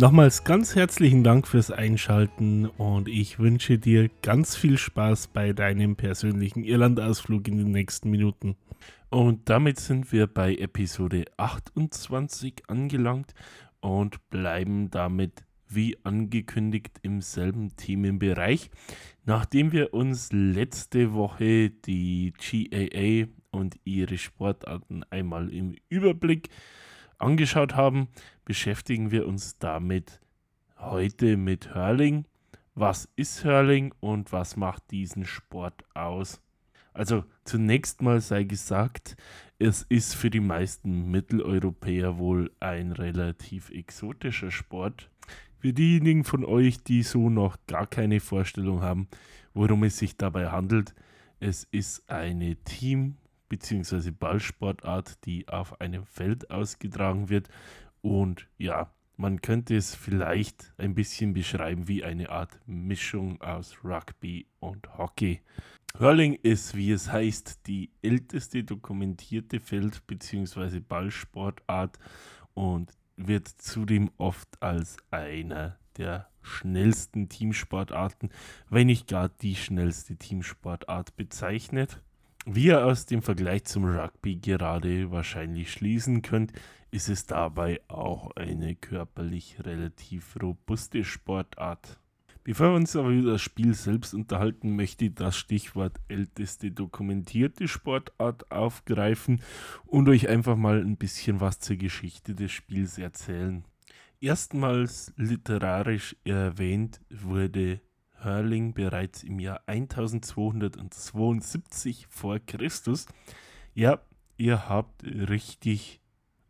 Nochmals ganz herzlichen Dank fürs Einschalten und ich wünsche dir ganz viel Spaß bei deinem persönlichen Irlandausflug in den nächsten Minuten. Und damit sind wir bei Episode 28 angelangt und bleiben damit wie angekündigt im selben Themenbereich. Nachdem wir uns letzte Woche die GAA und ihre Sportarten einmal im Überblick angeschaut haben, beschäftigen wir uns damit heute mit Hurling. Was ist Hurling und was macht diesen Sport aus? Also zunächst mal sei gesagt, es ist für die meisten Mitteleuropäer wohl ein relativ exotischer Sport. Für diejenigen von euch, die so noch gar keine Vorstellung haben, worum es sich dabei handelt, es ist eine Team- bzw. Ballsportart, die auf einem Feld ausgetragen wird. Und ja, man könnte es vielleicht ein bisschen beschreiben wie eine Art Mischung aus Rugby und Hockey. Hurling ist, wie es heißt, die älteste dokumentierte Feld- bzw. Ballsportart und wird zudem oft als einer der schnellsten Teamsportarten, wenn nicht gar die schnellste Teamsportart bezeichnet. Wie ihr aus dem Vergleich zum Rugby gerade wahrscheinlich schließen könnt, ist es dabei auch eine körperlich relativ robuste Sportart. Bevor wir uns aber über das Spiel selbst unterhalten, möchte ich das Stichwort älteste dokumentierte Sportart aufgreifen und euch einfach mal ein bisschen was zur Geschichte des Spiels erzählen. Erstmals literarisch erwähnt wurde Hurling bereits im Jahr 1272 vor Christus. Ja, ihr habt richtig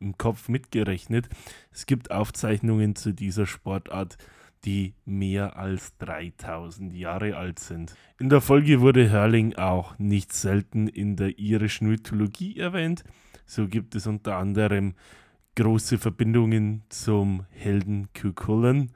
im Kopf mitgerechnet. Es gibt Aufzeichnungen zu dieser Sportart, die mehr als 3000 Jahre alt sind. In der Folge wurde Hurling auch nicht selten in der irischen Mythologie erwähnt. So gibt es unter anderem große Verbindungen zum Helden Cuchulainn,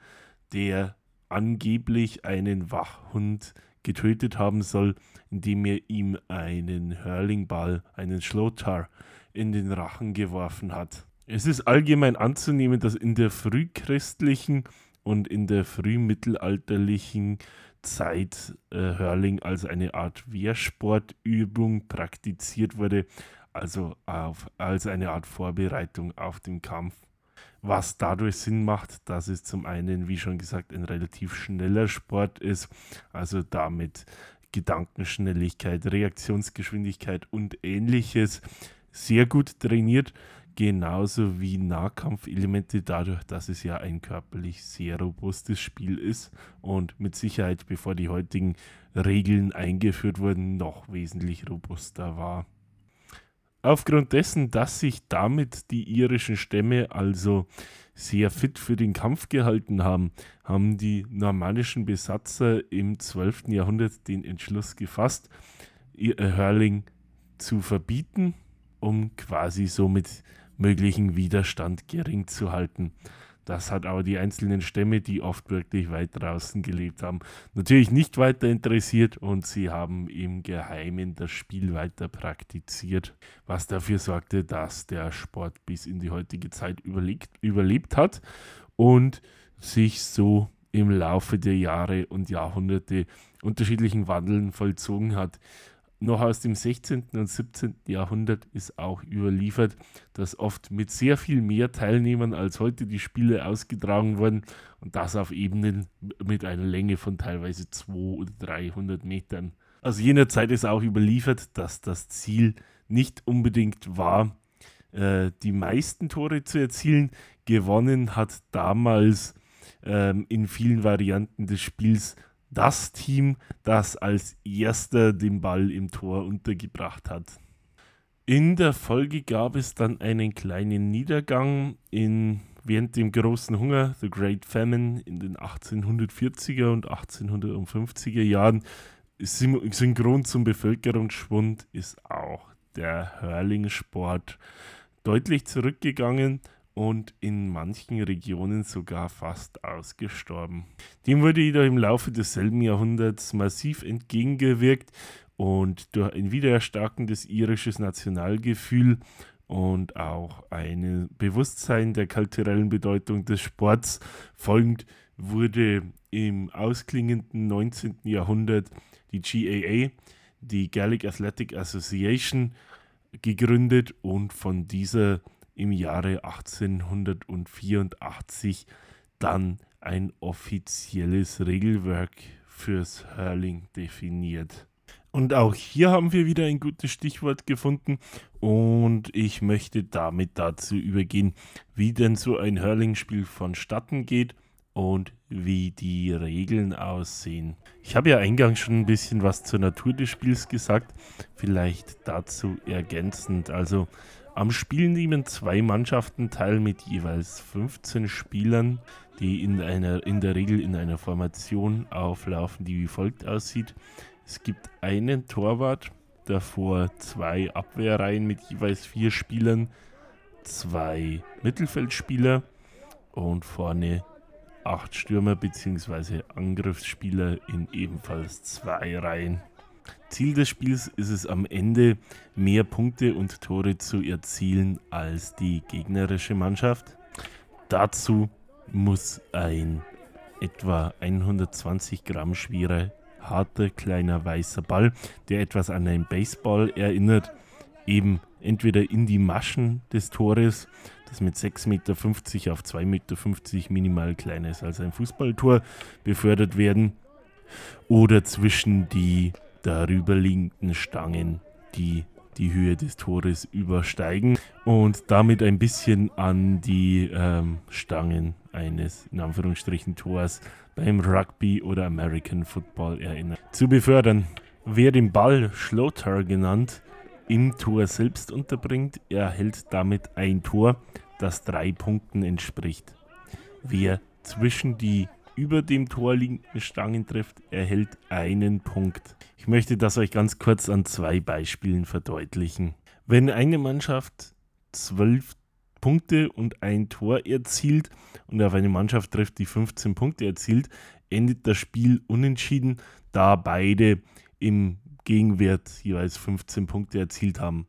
der angeblich einen Wachhund getötet haben soll, indem er ihm einen Hurlingball, einen Schlotar, in den Rachen geworfen hat. Es ist allgemein anzunehmen, dass in der frühchristlichen und in der frühmittelalterlichen Zeit äh, Hurling als eine Art Wehrsportübung praktiziert wurde, also auf, als eine Art Vorbereitung auf den Kampf was dadurch Sinn macht, dass es zum einen, wie schon gesagt, ein relativ schneller Sport ist, also damit Gedankenschnelligkeit, Reaktionsgeschwindigkeit und ähnliches sehr gut trainiert, genauso wie Nahkampfelemente, dadurch, dass es ja ein körperlich sehr robustes Spiel ist und mit Sicherheit, bevor die heutigen Regeln eingeführt wurden, noch wesentlich robuster war. Aufgrund dessen, dass sich damit die irischen Stämme also sehr fit für den Kampf gehalten haben, haben die normannischen Besatzer im 12. Jahrhundert den Entschluss gefasst, Hurling zu verbieten, um quasi somit möglichen Widerstand gering zu halten. Das hat aber die einzelnen Stämme, die oft wirklich weit draußen gelebt haben, natürlich nicht weiter interessiert und sie haben im Geheimen das Spiel weiter praktiziert, was dafür sorgte, dass der Sport bis in die heutige Zeit überlebt, überlebt hat und sich so im Laufe der Jahre und Jahrhunderte unterschiedlichen Wandeln vollzogen hat. Noch aus dem 16. und 17. Jahrhundert ist auch überliefert, dass oft mit sehr viel mehr Teilnehmern als heute die Spiele ausgetragen wurden und das auf Ebenen mit einer Länge von teilweise 200 oder 300 Metern. Aus jener Zeit ist auch überliefert, dass das Ziel nicht unbedingt war, äh, die meisten Tore zu erzielen. Gewonnen hat damals ähm, in vielen Varianten des Spiels das Team, das als erster den Ball im Tor untergebracht hat. In der Folge gab es dann einen kleinen Niedergang in, während dem großen Hunger, The Great Famine, in den 1840er und 1850er Jahren synchron zum Bevölkerungsschwund ist auch der Hurling-Sport deutlich zurückgegangen und in manchen Regionen sogar fast ausgestorben. Dem wurde jedoch im Laufe desselben Jahrhunderts massiv entgegengewirkt und durch ein wiedererstarkendes irisches Nationalgefühl und auch ein Bewusstsein der kulturellen Bedeutung des Sports folgend wurde im ausklingenden 19. Jahrhundert die GAA, die Gaelic Athletic Association, gegründet und von dieser im Jahre 1884 dann ein offizielles Regelwerk fürs Hurling definiert. Und auch hier haben wir wieder ein gutes Stichwort gefunden und ich möchte damit dazu übergehen, wie denn so ein Hurling-Spiel vonstatten geht und wie die Regeln aussehen. Ich habe ja eingangs schon ein bisschen was zur Natur des Spiels gesagt, vielleicht dazu ergänzend. Also am Spiel nehmen zwei Mannschaften teil mit jeweils 15 Spielern, die in, einer, in der Regel in einer Formation auflaufen, die wie folgt aussieht. Es gibt einen Torwart, davor zwei Abwehrreihen mit jeweils vier Spielern, zwei Mittelfeldspieler und vorne acht Stürmer bzw. Angriffsspieler in ebenfalls zwei Reihen. Ziel des Spiels ist es am Ende, mehr Punkte und Tore zu erzielen als die gegnerische Mannschaft. Dazu muss ein etwa 120 Gramm schwerer harter kleiner weißer Ball, der etwas an einen Baseball erinnert, eben entweder in die Maschen des Tores, das mit 6,50 Meter auf 2,50 Meter minimal kleiner ist als ein Fußballtor, befördert werden, oder zwischen die darüberliegenden Stangen, die die Höhe des Tores übersteigen und damit ein bisschen an die ähm, Stangen eines in Anführungsstrichen Tors beim Rugby oder American Football erinnern. Zu befördern. Wer den Ball Schlotter genannt im Tor selbst unterbringt, erhält damit ein Tor, das drei Punkten entspricht. Wer zwischen die über dem Tor liegenden Stangen trifft, erhält einen Punkt. Ich möchte das euch ganz kurz an zwei Beispielen verdeutlichen. Wenn eine Mannschaft zwölf Punkte und ein Tor erzielt und auf eine Mannschaft trifft, die 15 Punkte erzielt, endet das Spiel unentschieden, da beide im Gegenwert jeweils 15 Punkte erzielt haben.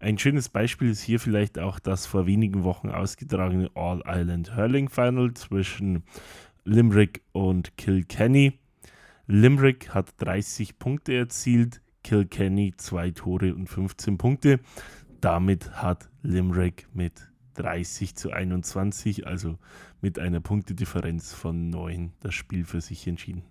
Ein schönes Beispiel ist hier vielleicht auch das vor wenigen Wochen ausgetragene All-Island Hurling Final zwischen Limerick und Kilkenny. Limerick hat 30 Punkte erzielt, Kilkenny 2 Tore und 15 Punkte. Damit hat Limerick mit 30 zu 21, also mit einer Punktedifferenz von 9, das Spiel für sich entschieden.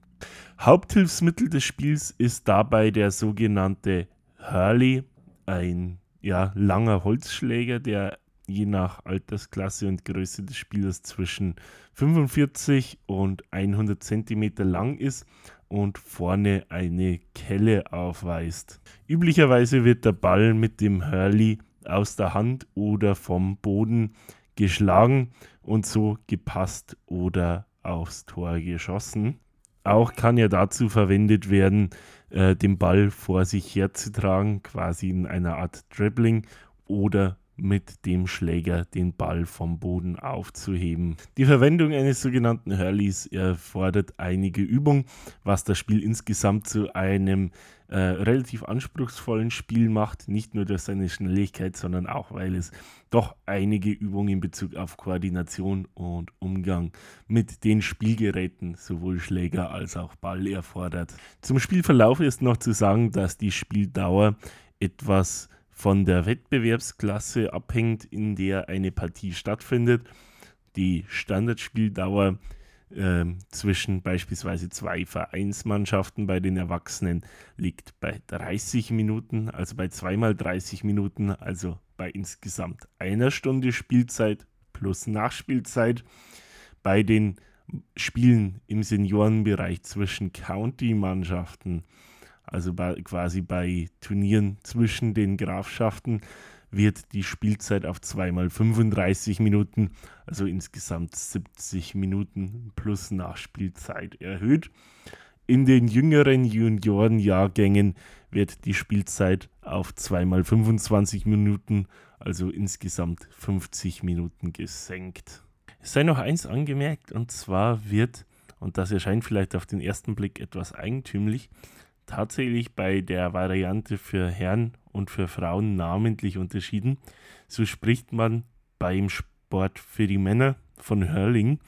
Haupthilfsmittel des Spiels ist dabei der sogenannte Hurley, ein ja, langer Holzschläger, der je nach Altersklasse und Größe des Spielers zwischen 45 und 100 cm lang ist und vorne eine Kelle aufweist. Üblicherweise wird der Ball mit dem Hurley aus der Hand oder vom Boden geschlagen und so gepasst oder aufs Tor geschossen. Auch kann er dazu verwendet werden, äh, den Ball vor sich herzutragen, quasi in einer Art Dribbling oder mit dem Schläger den Ball vom Boden aufzuheben. Die Verwendung eines sogenannten Hurleys erfordert einige Übung, was das Spiel insgesamt zu einem äh, relativ anspruchsvollen Spiel macht. Nicht nur durch seine Schnelligkeit, sondern auch, weil es doch einige Übungen in Bezug auf Koordination und Umgang mit den Spielgeräten, sowohl Schläger als auch Ball, erfordert. Zum Spielverlauf ist noch zu sagen, dass die Spieldauer etwas von der Wettbewerbsklasse abhängt, in der eine Partie stattfindet. Die Standardspieldauer äh, zwischen beispielsweise zwei Vereinsmannschaften bei den Erwachsenen liegt bei 30 Minuten, also bei zweimal 30 Minuten, also bei insgesamt einer Stunde Spielzeit plus Nachspielzeit. Bei den Spielen im Seniorenbereich zwischen County-Mannschaften also bei, quasi bei Turnieren zwischen den Grafschaften, wird die Spielzeit auf zweimal 35 Minuten, also insgesamt 70 Minuten plus Nachspielzeit erhöht. In den jüngeren Juniorenjahrgängen wird die Spielzeit auf 2x25 Minuten, also insgesamt 50 Minuten gesenkt. Es sei noch eins angemerkt, und zwar wird, und das erscheint vielleicht auf den ersten Blick etwas eigentümlich, tatsächlich bei der Variante für Herren und für Frauen namentlich unterschieden. So spricht man beim Sport für die Männer von Hurling.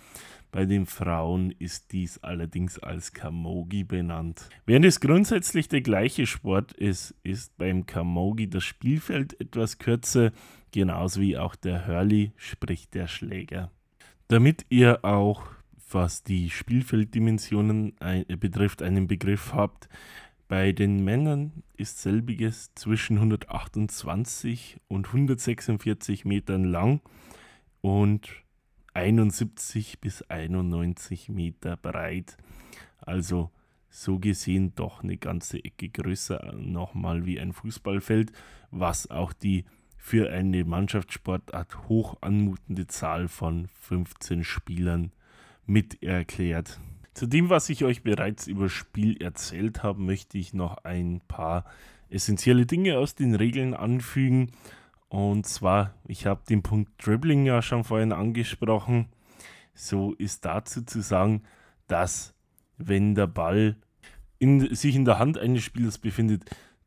Bei den Frauen ist dies allerdings als Kamogi benannt. Während es grundsätzlich der gleiche Sport ist, ist beim Kamogi das Spielfeld etwas kürzer, genauso wie auch der Hurley, sprich der Schläger. Damit ihr auch, was die Spielfelddimensionen betrifft, einen Begriff habt, bei den Männern ist selbiges zwischen 128 und 146 Metern lang und 71 bis 91 Meter breit. Also so gesehen doch eine ganze Ecke größer nochmal wie ein Fußballfeld, was auch die für eine Mannschaftssportart hoch anmutende Zahl von 15 Spielern mit erklärt. Zu dem, was ich euch bereits über Spiel erzählt habe, möchte ich noch ein paar essentielle Dinge aus den Regeln anfügen. Und zwar, ich habe den Punkt Dribbling ja schon vorhin angesprochen. So ist dazu zu sagen, dass wenn der Ball in, sich in der Hand eines Spielers befindet,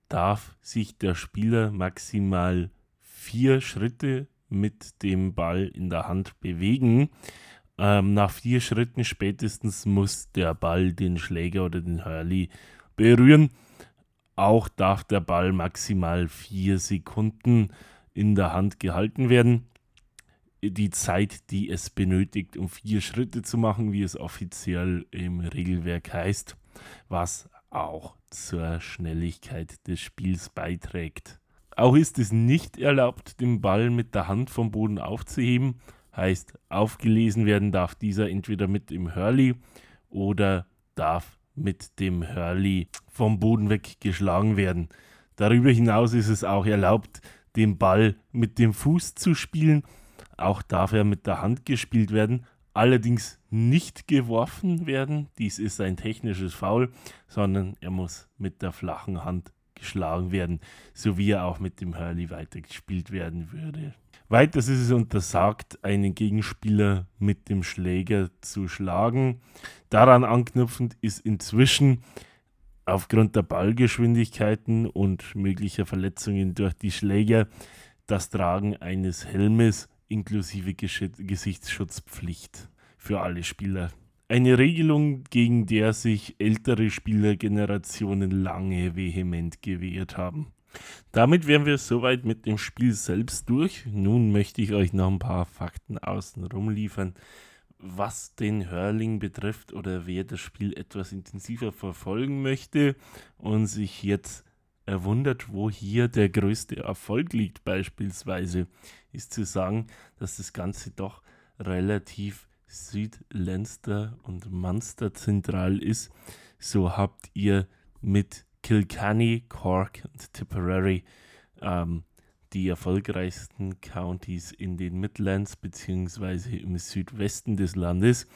darf sich der Spieler maximal vier Schritte mit dem Ball in der Hand bewegen. Ähm, nach vier Schritten spätestens muss der Ball den Schläger oder den Hurley berühren. Auch darf der Ball maximal vier Sekunden in der Hand gehalten werden. Die Zeit, die es benötigt, um vier Schritte zu machen, wie es offiziell im Regelwerk heißt, was auch zur Schnelligkeit des Spiels beiträgt. Auch ist es nicht erlaubt, den Ball mit der Hand vom Boden aufzuheben Heißt, aufgelesen werden darf dieser entweder mit dem Hurley oder darf mit dem Hurley vom Boden weg geschlagen werden. Darüber hinaus ist es auch erlaubt, den Ball mit dem Fuß zu spielen. Auch darf er mit der Hand gespielt werden, allerdings nicht geworfen werden. Dies ist ein technisches Foul, sondern er muss mit der flachen Hand geschlagen werden, so wie er auch mit dem Hurley weitergespielt werden würde. Weiters ist es untersagt, einen Gegenspieler mit dem Schläger zu schlagen. Daran anknüpfend ist inzwischen aufgrund der Ballgeschwindigkeiten und möglicher Verletzungen durch die Schläger das Tragen eines Helmes inklusive Gesichtsschutzpflicht für alle Spieler. Eine Regelung, gegen der sich ältere Spielergenerationen lange vehement gewehrt haben. Damit wären wir soweit mit dem Spiel selbst durch. Nun möchte ich euch noch ein paar Fakten außenrum liefern, was den Hurling betrifft oder wer das Spiel etwas intensiver verfolgen möchte und sich jetzt erwundert, wo hier der größte Erfolg liegt, beispielsweise, ist zu sagen, dass das Ganze doch relativ Südlenster und Munster zentral ist. So habt ihr mit Kilkenny, Cork und Tipperary ähm, die erfolgreichsten Counties in den Midlands bzw. im Südwesten des Landes.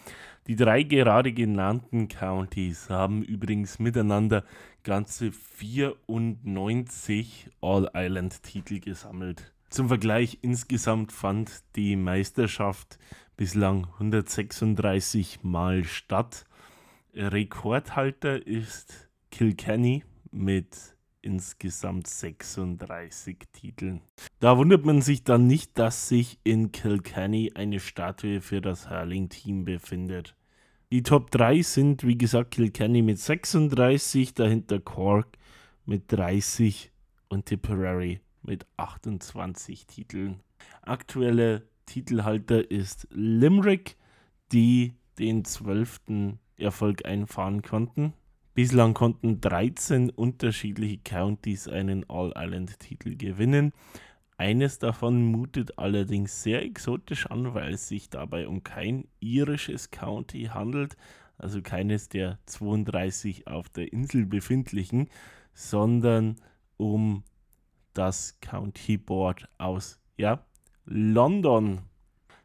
Die drei gerade genannten Counties haben übrigens miteinander ganze 94 All-Island-Titel gesammelt. Zum Vergleich insgesamt fand die Meisterschaft bislang 136 Mal statt. Rekordhalter ist Kilkenny mit insgesamt 36 Titeln. Da wundert man sich dann nicht, dass sich in Kilkenny eine Statue für das Hurling-Team befindet. Die Top 3 sind, wie gesagt, Kilkenny mit 36, dahinter Cork mit 30 und Tipperary mit 28 Titeln. Aktuelle Titelhalter ist Limerick, die den 12. Erfolg einfahren konnten. Bislang konnten 13 unterschiedliche Countys einen All-Island-Titel gewinnen. Eines davon mutet allerdings sehr exotisch an, weil es sich dabei um kein irisches County handelt, also keines der 32 auf der Insel befindlichen, sondern um das County Board aus ja, London.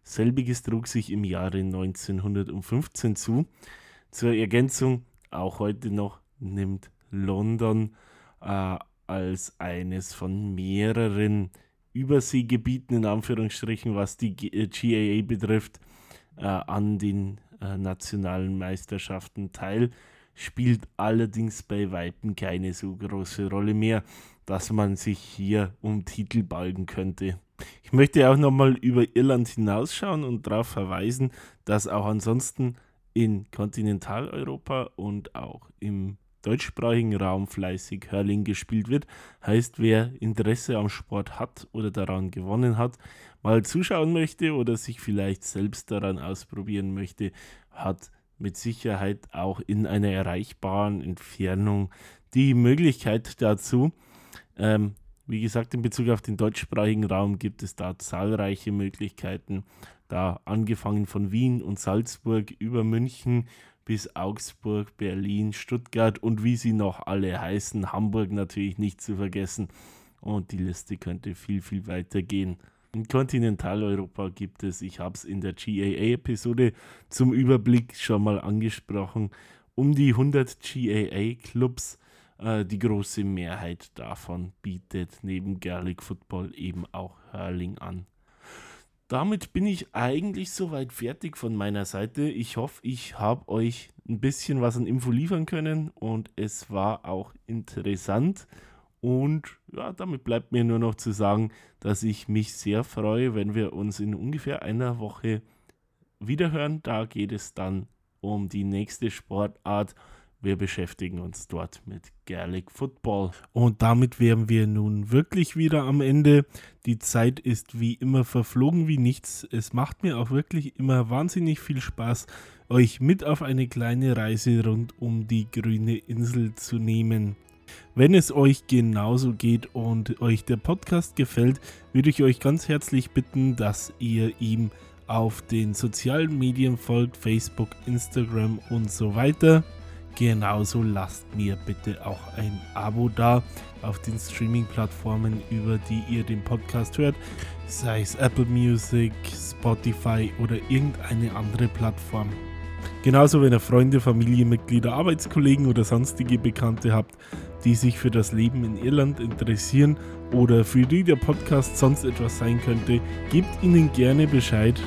Selbiges trug sich im Jahre 1915 zu. Zur Ergänzung, auch heute noch nimmt London äh, als eines von mehreren Überseegebieten, in Anführungsstrichen, was die GAA äh, betrifft, äh, an den äh, nationalen Meisterschaften teil. Spielt allerdings bei Weitem keine so große Rolle mehr, dass man sich hier um Titel balgen könnte. Ich möchte auch nochmal über Irland hinausschauen und darauf verweisen, dass auch ansonsten in Kontinentaleuropa und auch im deutschsprachigen Raum fleißig Hurling gespielt wird. Heißt, wer Interesse am Sport hat oder daran gewonnen hat, mal zuschauen möchte oder sich vielleicht selbst daran ausprobieren möchte, hat mit Sicherheit auch in einer erreichbaren Entfernung die Möglichkeit dazu. Ähm, wie gesagt, in Bezug auf den deutschsprachigen Raum gibt es da zahlreiche Möglichkeiten. Da angefangen von Wien und Salzburg über München bis Augsburg, Berlin, Stuttgart und wie sie noch alle heißen, Hamburg natürlich nicht zu vergessen. Und die Liste könnte viel, viel weiter gehen. In Kontinentaleuropa gibt es, ich habe es in der GAA-Episode zum Überblick schon mal angesprochen, um die 100 GAA-Clubs. Äh, die große Mehrheit davon bietet neben Gaelic Football eben auch Hurling an damit bin ich eigentlich soweit fertig von meiner Seite. Ich hoffe, ich habe euch ein bisschen was an Info liefern können und es war auch interessant. Und ja, damit bleibt mir nur noch zu sagen, dass ich mich sehr freue, wenn wir uns in ungefähr einer Woche wiederhören. Da geht es dann um die nächste Sportart wir beschäftigen uns dort mit Gaelic Football. Und damit wären wir nun wirklich wieder am Ende. Die Zeit ist wie immer verflogen wie nichts. Es macht mir auch wirklich immer wahnsinnig viel Spaß, euch mit auf eine kleine Reise rund um die grüne Insel zu nehmen. Wenn es euch genauso geht und euch der Podcast gefällt, würde ich euch ganz herzlich bitten, dass ihr ihm auf den sozialen Medien folgt, Facebook, Instagram und so weiter. Genauso lasst mir bitte auch ein Abo da auf den Streaming-Plattformen, über die ihr den Podcast hört, sei es Apple Music, Spotify oder irgendeine andere Plattform. Genauso, wenn ihr Freunde, Familienmitglieder, Arbeitskollegen oder sonstige Bekannte habt, die sich für das Leben in Irland interessieren oder für die der Podcast sonst etwas sein könnte, gebt ihnen gerne Bescheid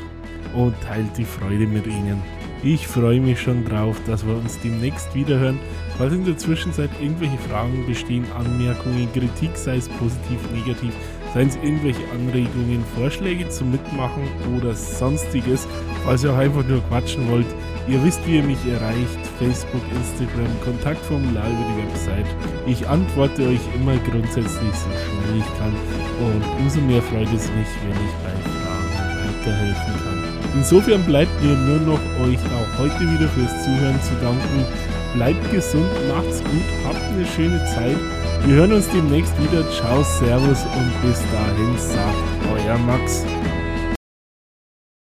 und teilt die Freude mit ihnen. Ich freue mich schon drauf, dass wir uns demnächst wiederhören. Falls in der Zwischenzeit irgendwelche Fragen bestehen, Anmerkungen, Kritik, sei es positiv, negativ, seien es irgendwelche Anregungen, Vorschläge zum Mitmachen oder sonstiges, falls ihr auch einfach nur quatschen wollt, ihr wisst, wie ihr mich erreicht, Facebook, Instagram, Kontaktformular über die Website. Ich antworte euch immer grundsätzlich so schnell ich kann und umso mehr freut es mich, wenn ich bei Fragen weiterhelfen kann. Insofern bleibt mir nur noch euch auch heute wieder fürs Zuhören zu danken. Bleibt gesund, macht's gut, habt eine schöne Zeit. Wir hören uns demnächst wieder. Ciao, Servus und bis dahin sagt euer Max.